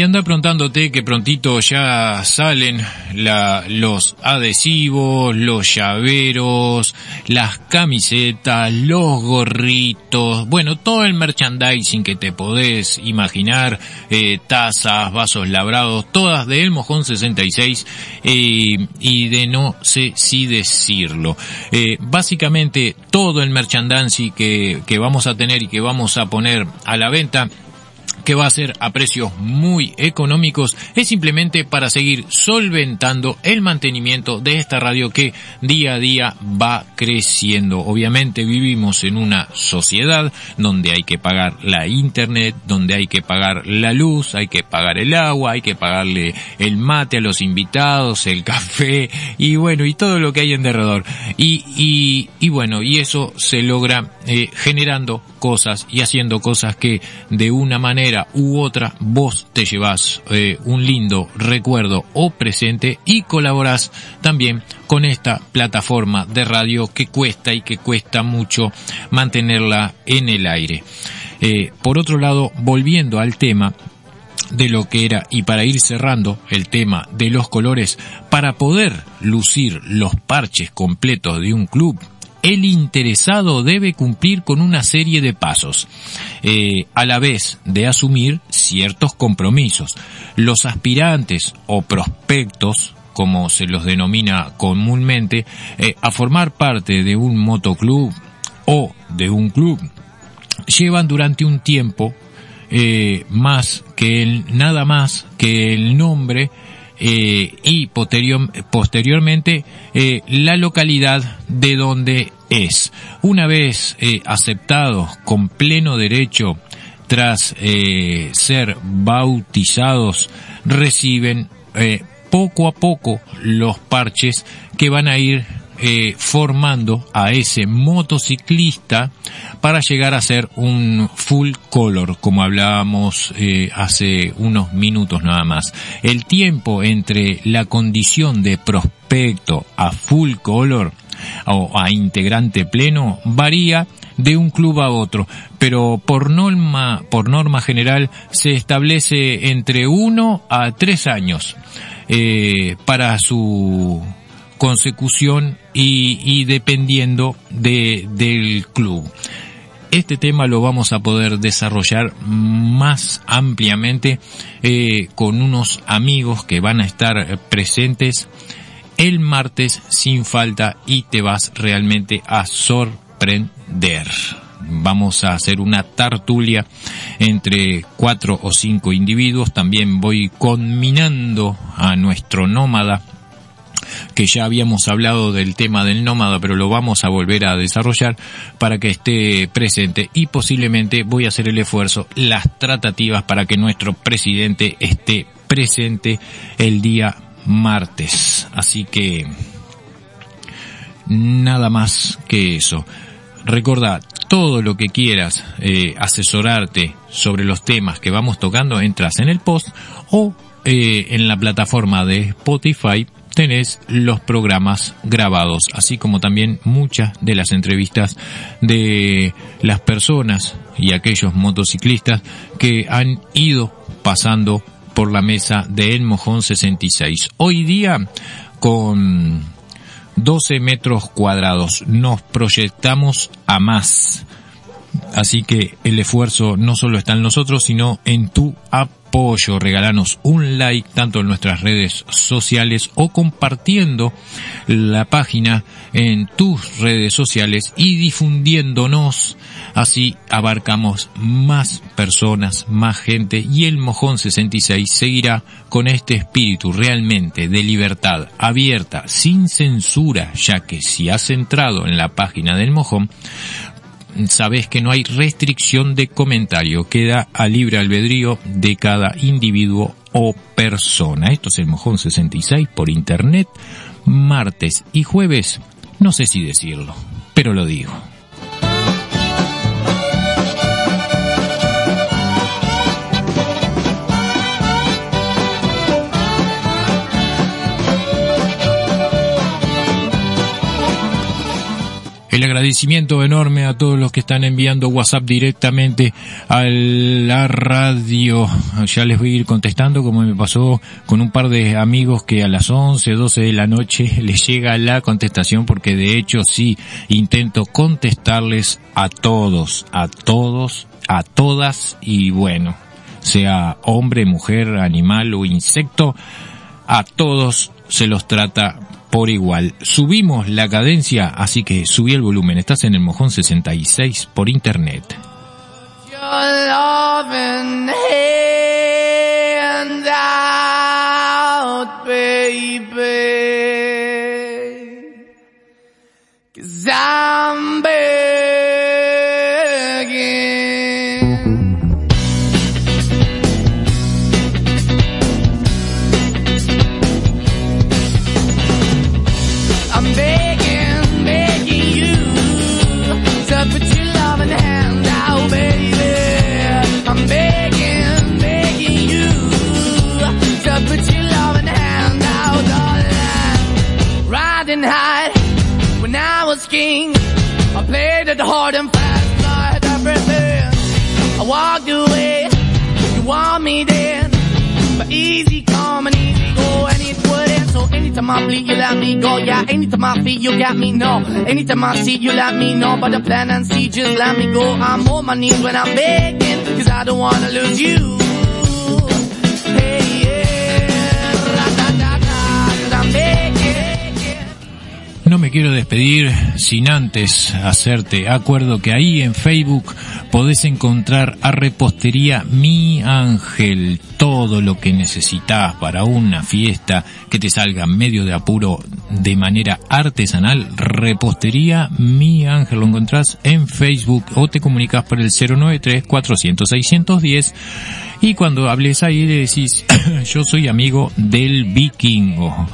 Y anda preguntándote que prontito ya salen la- los adhesivos, los llaveros, las camisetas, los gorritos, bueno, todo el merchandising que te podés imaginar, eh, tazas, vasos labrados, todas de El Mojón 66 eh, y de no sé si decirlo. Eh, básicamente todo el merchandising que vamos a tener y que vamos a poner a la venta que va a ser a precios muy económicos es simplemente para seguir solventando el mantenimiento de esta radio que día a día va creciendo. Obviamente vivimos en una sociedad donde hay que pagar la internet, donde hay que pagar la luz, hay que pagar el agua, hay que pagarle el mate a los invitados, el [laughs] café y bueno, y todo lo que hay en derredor. Y, y, bueno, y eso se logra eh, generando cosas y haciendo cosas que de una manera u otra vos te llevas eh, un lindo recuerdo o presente y colaborás también con esta plataforma de radio que cuesta y que cuesta mucho mantenerla en el aire. Eh, por otro lado, volviendo al tema, de lo que era y para ir cerrando el tema de los colores, para poder lucir los parches completos de un club, el interesado debe cumplir con una serie de pasos, eh, a la vez de asumir ciertos compromisos. Los aspirantes o prospectos, como se los denomina comúnmente, eh, a formar parte de un motoclub o de un club, llevan durante un tiempo eh, más que el, nada más que el nombre eh, y posterior- posteriormente eh, la localidad de donde es. Una vez eh, aceptados con pleno derecho tras eh, ser bautizados, reciben poco a poco los parches que van a ir eh, formando a ese motociclista para llegar a ser un full color, como hablábamos eh, hace unos minutos nada más. El tiempo entre la condición de prospecto a full color o a integrante pleno varía de un club a otro, pero por norma, general se establece entre uno a tres años eh, para su consecución y, dependiendo de, del club. Este tema lo vamos a poder desarrollar más ampliamente eh, con unos amigos que van a estar presentes el martes sin falta y te vas realmente a sorprender. Vamos a hacer una tartulia entre cuatro o cinco individuos. También voy conminando a nuestro nómada que ya habíamos hablado del tema del nómada, pero lo vamos a volver a desarrollar para que esté presente y posiblemente voy a hacer el esfuerzo, las tratativas para que nuestro presidente esté presente el día martes. Así que nada más que eso. Recordad, todo lo que quieras eh, asesorarte sobre los temas que vamos tocando, entras en el post o eh, en la plataforma de Spotify tenés los programas grabados, así como también muchas de las entrevistas de las personas y aquellos motociclistas que han ido pasando por la mesa de El Mojón 66. Hoy día con 12 metros cuadrados nos proyectamos a más. Así que el esfuerzo no solo está en nosotros, sino en tu apoyo. Regalanos un like tanto en nuestras redes sociales o compartiendo la página en tus redes sociales y difundiéndonos. Así abarcamos más personas, más gente y el Mojón 66 seguirá con este espíritu realmente de libertad abierta, sin censura, ya que si has entrado en la página del Mojón, sabes que no hay restricción de comentario, queda a libre albedrío de cada individuo o persona. Esto es el Mojón 66 por internet, martes y jueves, no sé si decirlo, pero lo digo. El agradecimiento enorme a todos los que están enviando WhatsApp directamente a la radio. Ya les voy a ir contestando como me pasó con un par de amigos que a las 11, 12 de la noche [laughs] les llega la contestación porque de hecho sí intento contestarles a todos, a todos, a todas y bueno, sea hombre, mujer, animal o insecto, a todos se los trata por igual. Subimos la cadencia, así que subí el volumen. Estás en el mojón 66 por internet. No, me. No me quiero despedir sin antes hacerte acuerdo que ahí en Facebook podés encontrar a Repostería Mi Ángel todo lo que necesitas para una fiesta que te salga medio de apuro de manera artesanal. Repostería Mi Ángel lo encontrás en Facebook o te comunicas por el 093 400 610 y cuando hables ahí le decís, [coughs] yo soy amigo del vikingo.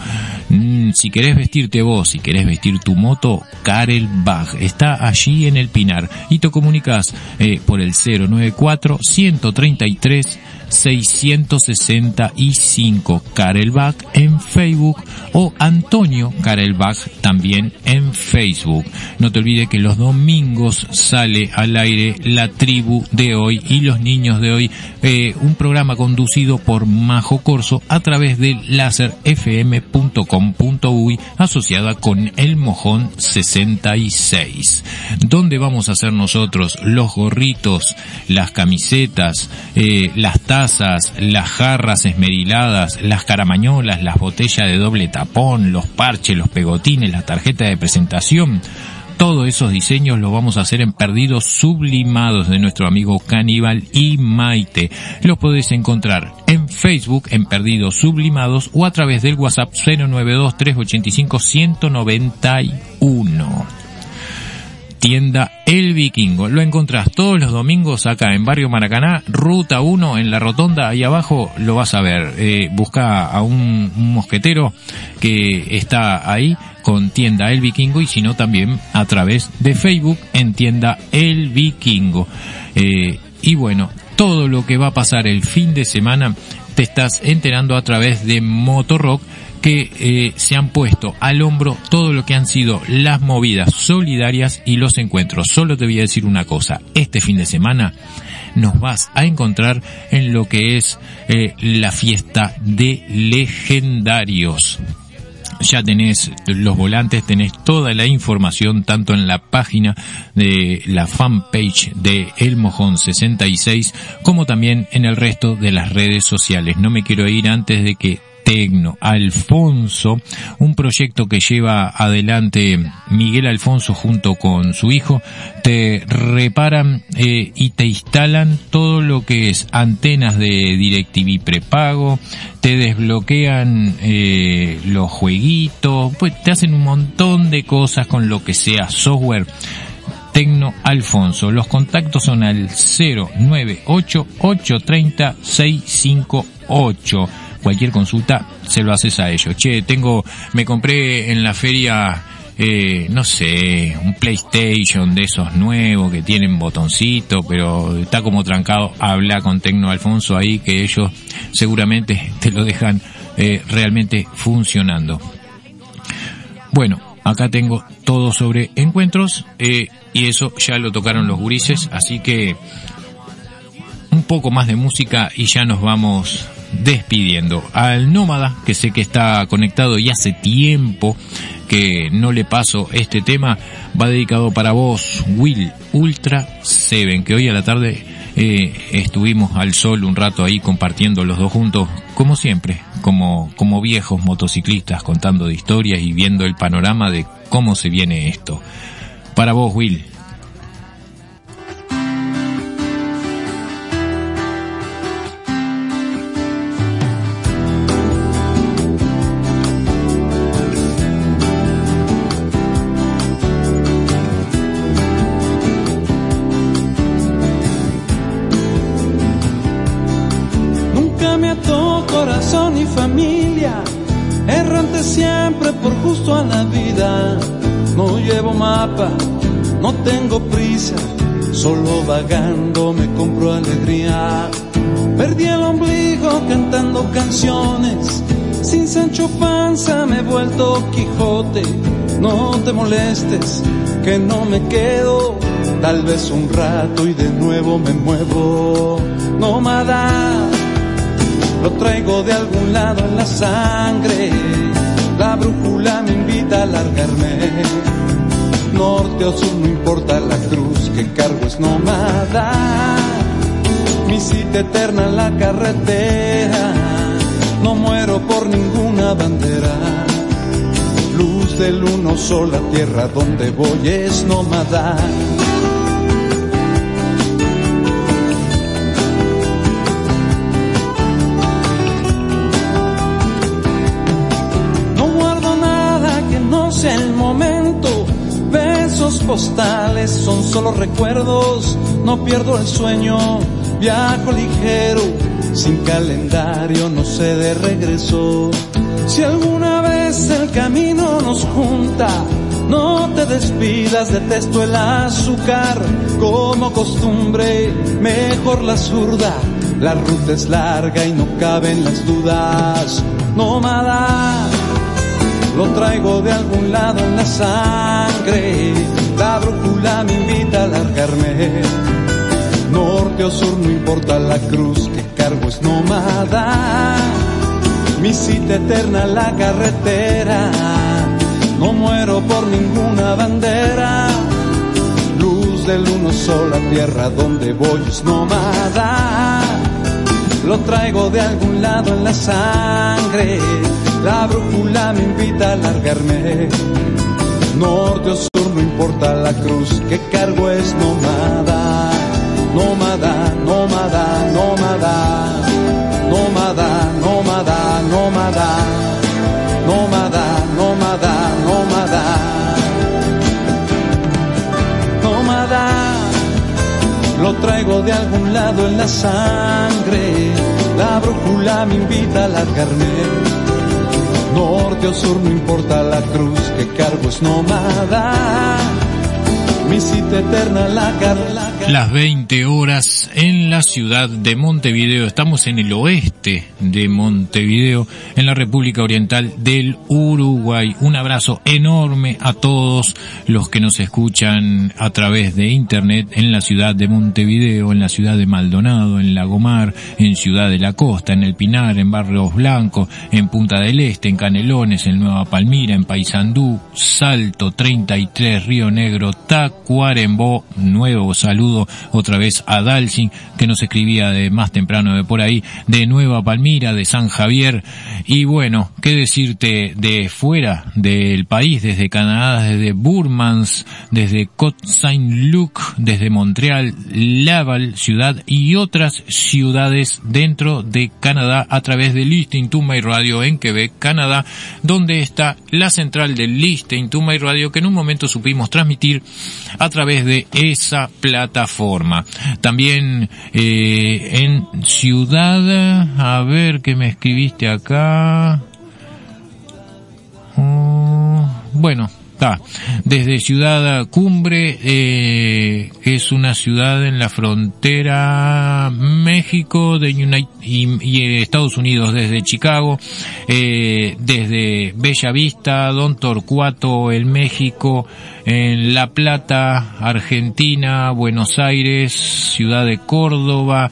Mm, Si querés vestirte vos, si querés vestir tu moto, Karel Bag está allí en el Pinar y te comunicas eh, por el 094 133 665 Karelbach en Facebook o Antonio Karelbach también en Facebook. No te olvides que los domingos sale al aire la tribu de hoy y los niños de hoy, eh, un programa conducido por Majo Corso a través de láserfm.com.uy asociada con El Mojón 66. ¿Dónde vamos a hacer nosotros los gorritos? las camisetas, eh, las las jarras esmeriladas, las caramañolas, las botellas de doble tapón, los parches, los pegotines, la tarjeta de presentación. Todos esos diseños los vamos a hacer en perdidos sublimados de nuestro amigo Caníbal y Maite. Los podés encontrar en Facebook en Perdidos Sublimados o a través del WhatsApp 092 385 191 tienda El Vikingo. Lo encontrás todos los domingos acá en Barrio Maracaná, Ruta 1, en la rotonda, ahí abajo lo vas a ver. Eh, busca a un, un mosquetero que está ahí con tienda El Vikingo y si no también a través de Facebook en tienda El Vikingo. Eh, y bueno, todo lo que va a pasar el fin de semana te estás enterando a través de Motorrock que eh, se han puesto al hombro todo lo que han sido las movidas solidarias y los encuentros. Solo te voy a decir una cosa, este fin de semana nos vas a encontrar en lo que es eh, la fiesta de legendarios. Ya tenés los volantes, tenés toda la información tanto en la página de la fanpage de El Mojón 66 como también en el resto de las redes sociales. No me quiero ir antes de que Tecno Alfonso, un proyecto que lleva adelante Miguel Alfonso junto con su hijo, te reparan eh, y te instalan todo lo que es antenas de DirecTV prepago, te desbloquean eh, los jueguitos, pues te hacen un montón de cosas con lo que sea software. Tecno Alfonso. Los contactos son al 098 830 658 cualquier consulta se lo haces a ellos. Che, tengo, me compré en la feria, eh, no sé, un PlayStation de esos nuevos que tienen botoncito, pero está como trancado. Habla con Tecno Alfonso ahí que ellos seguramente [laughs] te lo dejan eh, realmente funcionando. Bueno, acá tengo todo sobre encuentros eh, y eso ya lo tocaron los gurises, así que un poco más de música y ya nos vamos despidiendo. Al nómada, que sé que está conectado y hace tiempo que no le paso este tema, va dedicado para vos, Will Ultra Seven, que hoy a la tarde eh, estuvimos al sol un rato ahí compartiendo los dos juntos, como siempre, como, como viejos motociclistas contando de historias y viendo el panorama de cómo se viene esto. Para vos, Will. Solo vagando me compro alegría. Perdí el ombligo cantando canciones, sin Sancho Panza me he vuelto Quijote. No te molestes, que no me quedo, tal vez un rato y de nuevo me muevo. Nómada, lo traigo de algún lado en la sangre. La brújula me invita a largarme. Norte o sur, no importa la cruz que cargo es nómada. Mi cita eterna en la carretera. No muero por ninguna bandera. Luz del uno sola tierra donde voy es nómada. Postales son solo recuerdos. No pierdo el sueño. Viajo ligero, sin calendario, no sé de regreso. Si alguna vez el camino nos junta, no te despidas, detesto el azúcar. Como costumbre, mejor la zurda. La ruta es larga y no caben las dudas. Nómada, lo traigo de algún lado en la sangre. La brújula me invita a largarme. Norte o sur, no importa la cruz que cargo es nómada. Mi cita eterna la carretera. No muero por ninguna bandera. Luz del uno sola tierra donde voy es nómada. Lo traigo de algún lado en la sangre, la brújula me invita a largarme. Norte o sur, no importa la cruz que cargo es nómada, nómada, nómada, nómada, nómada, nómada, nómada, nómada, nómada, nómada, nómada. Lo traigo de algún lado en la sangre, la brújula me invita a largarme. Norte o sur, no importa la cruz que cargo es nómada. Las 20 horas en la ciudad de Montevideo. Estamos en el oeste de Montevideo, en la República Oriental del Uruguay. Un abrazo enorme a todos los que nos escuchan a través de internet en la ciudad de Montevideo, en la ciudad de Maldonado, en Lagomar, en Ciudad de la Costa, en El Pinar, en Barrios Blancos, en Punta del Este, en Canelones, en Nueva Palmira, en Paysandú, Salto 33, Río Negro, Tacuarembó. Nuevo saludo otra vez a Dalsin, que nos escribía de más temprano de por ahí, de Nueva Palmira, de San Javier. Y bueno, qué decirte de fuera del país, desde Canadá, desde Burmans, desde Côte Saint-Luc, desde Montreal, Laval, ciudad y otras ciudades dentro de Canadá a través de Listing to My Radio en Quebec, Canadá, donde está la central de Listing to My Radio que en un momento supimos transmitir a través de esa plataforma. También eh, en Ciudad, a ver qué me escribiste acá. Oh, bueno, está. Desde Ciudad Cumbre, eh, que es una ciudad en la frontera México de United, y, y Estados Unidos, desde Chicago, eh, desde Bella Vista, Don Torcuato, el México, en La Plata, Argentina, Buenos Aires, Ciudad de Córdoba,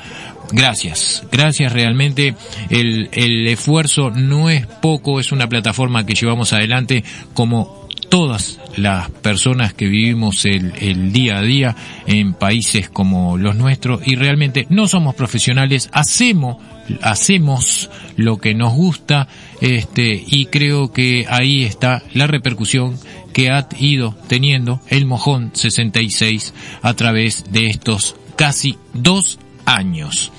Gracias, gracias realmente. El, el esfuerzo no es poco, es una plataforma que llevamos adelante como todas las personas que vivimos el, día a día en países como los nuestros y realmente no somos profesionales, hacemos hacemos lo que nos gusta este y creo que ahí está la repercusión que ha ido teniendo el Mojón 66 a través de estos casi dos años.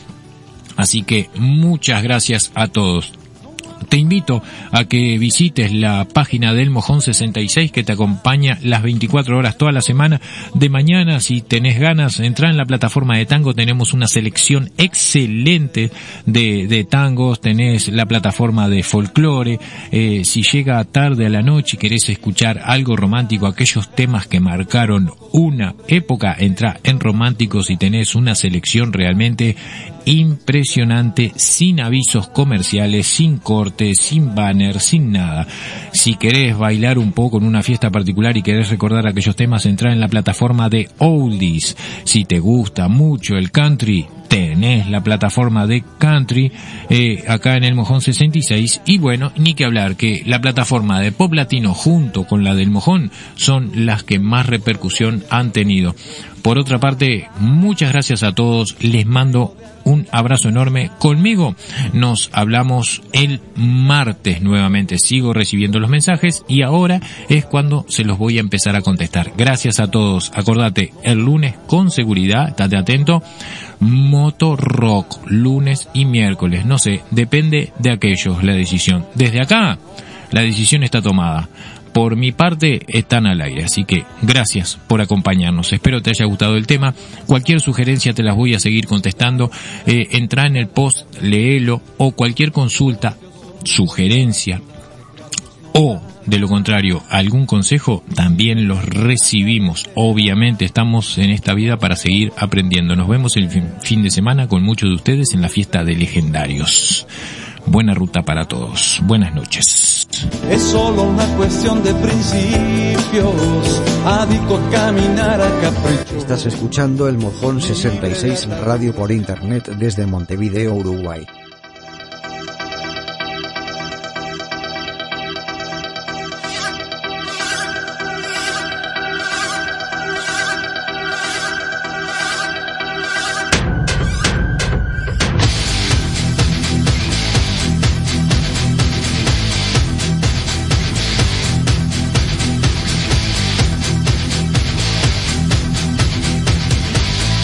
Así que muchas gracias a todos. Te invito a que visites la página del Mojón 66 que te acompaña las 24 horas toda la semana. De mañana, si tenés ganas, entra en la plataforma de tango. Tenemos una selección excelente de, tangos. Tenés la plataforma de folclore. Eh, si llega tarde a la noche y querés escuchar algo romántico, aquellos temas que marcaron una época, entra en románticos y tenés una selección realmente impresionante, sin avisos comerciales, sin cortes, sin banner, sin nada. Si querés bailar un poco en una fiesta particular y querés recordar aquellos temas, entra en la plataforma de Oldies. Si te gusta mucho el country, tenés la plataforma de country eh, acá en el Mojón 66 y bueno, ni que hablar que la plataforma de pop latino junto con la del Mojón son las que más repercusión han tenido. Por otra parte, muchas gracias a todos, les mando un abrazo enorme. Conmigo nos hablamos el martes nuevamente. Sigo recibiendo los mensajes y ahora es cuando se los voy a empezar a contestar. Gracias a todos. Acordate, el lunes con seguridad, estate atento. Moto Rock, lunes y miércoles. No sé, depende de aquellos la decisión. Desde acá, la decisión está tomada por mi parte están al aire. Así que gracias por acompañarnos. Espero te haya gustado el tema. Cualquier sugerencia te las voy a seguir contestando. Eh, entra en el post, léelo o cualquier consulta, sugerencia o de lo contrario, algún consejo, también los recibimos. Obviamente estamos en esta vida para seguir aprendiendo. Nos vemos el fin, de semana con muchos de ustedes en la fiesta de legendarios. Buena ruta para todos. Buenas noches. Es solo una cuestión de principios, adicto a caminar a capricho. Estás escuchando el Mojón 66 Radio por Internet desde Montevideo, Uruguay.